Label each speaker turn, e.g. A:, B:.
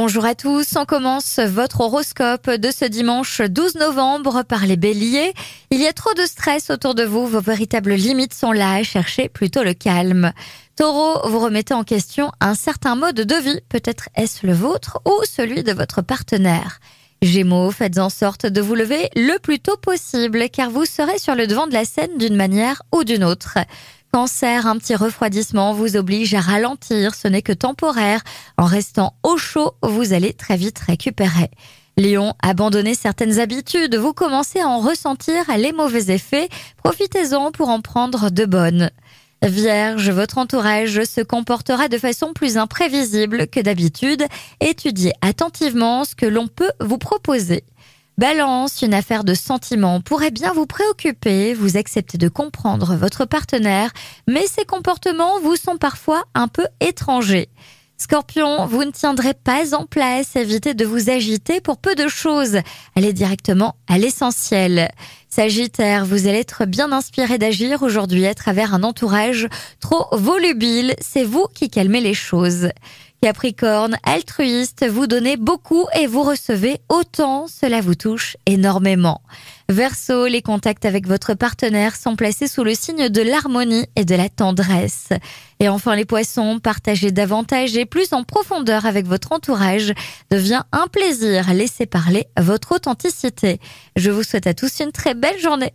A: Bonjour à tous, on commence votre horoscope de ce dimanche 12 novembre par les béliers. Il y a trop de stress autour de vous, vos véritables limites sont là, cherchez plutôt le calme. Taureau, vous remettez en question un certain mode de vie, peut-être est-ce le vôtre ou celui de votre partenaire. Gémeaux, faites en sorte de vous lever le plus tôt possible car vous serez sur le devant de la scène d'une manière ou d'une autre. Cancer, un petit refroidissement vous oblige à ralentir, ce n'est que temporaire. En restant au chaud, vous allez très vite récupérer. Lion, abandonnez certaines habitudes, vous commencez à en ressentir les mauvais effets, profitez-en pour en prendre de bonnes. Vierge, votre entourage se comportera de façon plus imprévisible que d'habitude, étudiez attentivement ce que l'on peut vous proposer. Balance, une affaire de sentiments pourrait bien vous préoccuper, vous acceptez de comprendre votre partenaire, mais ses comportements vous sont parfois un peu étrangers. Scorpion, vous ne tiendrez pas en place, évitez de vous agiter pour peu de choses, allez directement à l'essentiel. Sagittaire, vous allez être bien inspiré d'agir aujourd'hui à travers un entourage trop volubile, c'est vous qui calmez les choses. Capricorne, altruiste, vous donnez beaucoup et vous recevez autant, cela vous touche énormément. Verseau, les contacts avec votre partenaire sont placés sous le signe de l'harmonie et de la tendresse. Et enfin les poissons, partager davantage et plus en profondeur avec votre entourage devient un plaisir. Laissez parler votre authenticité. Je vous souhaite à tous une très journée.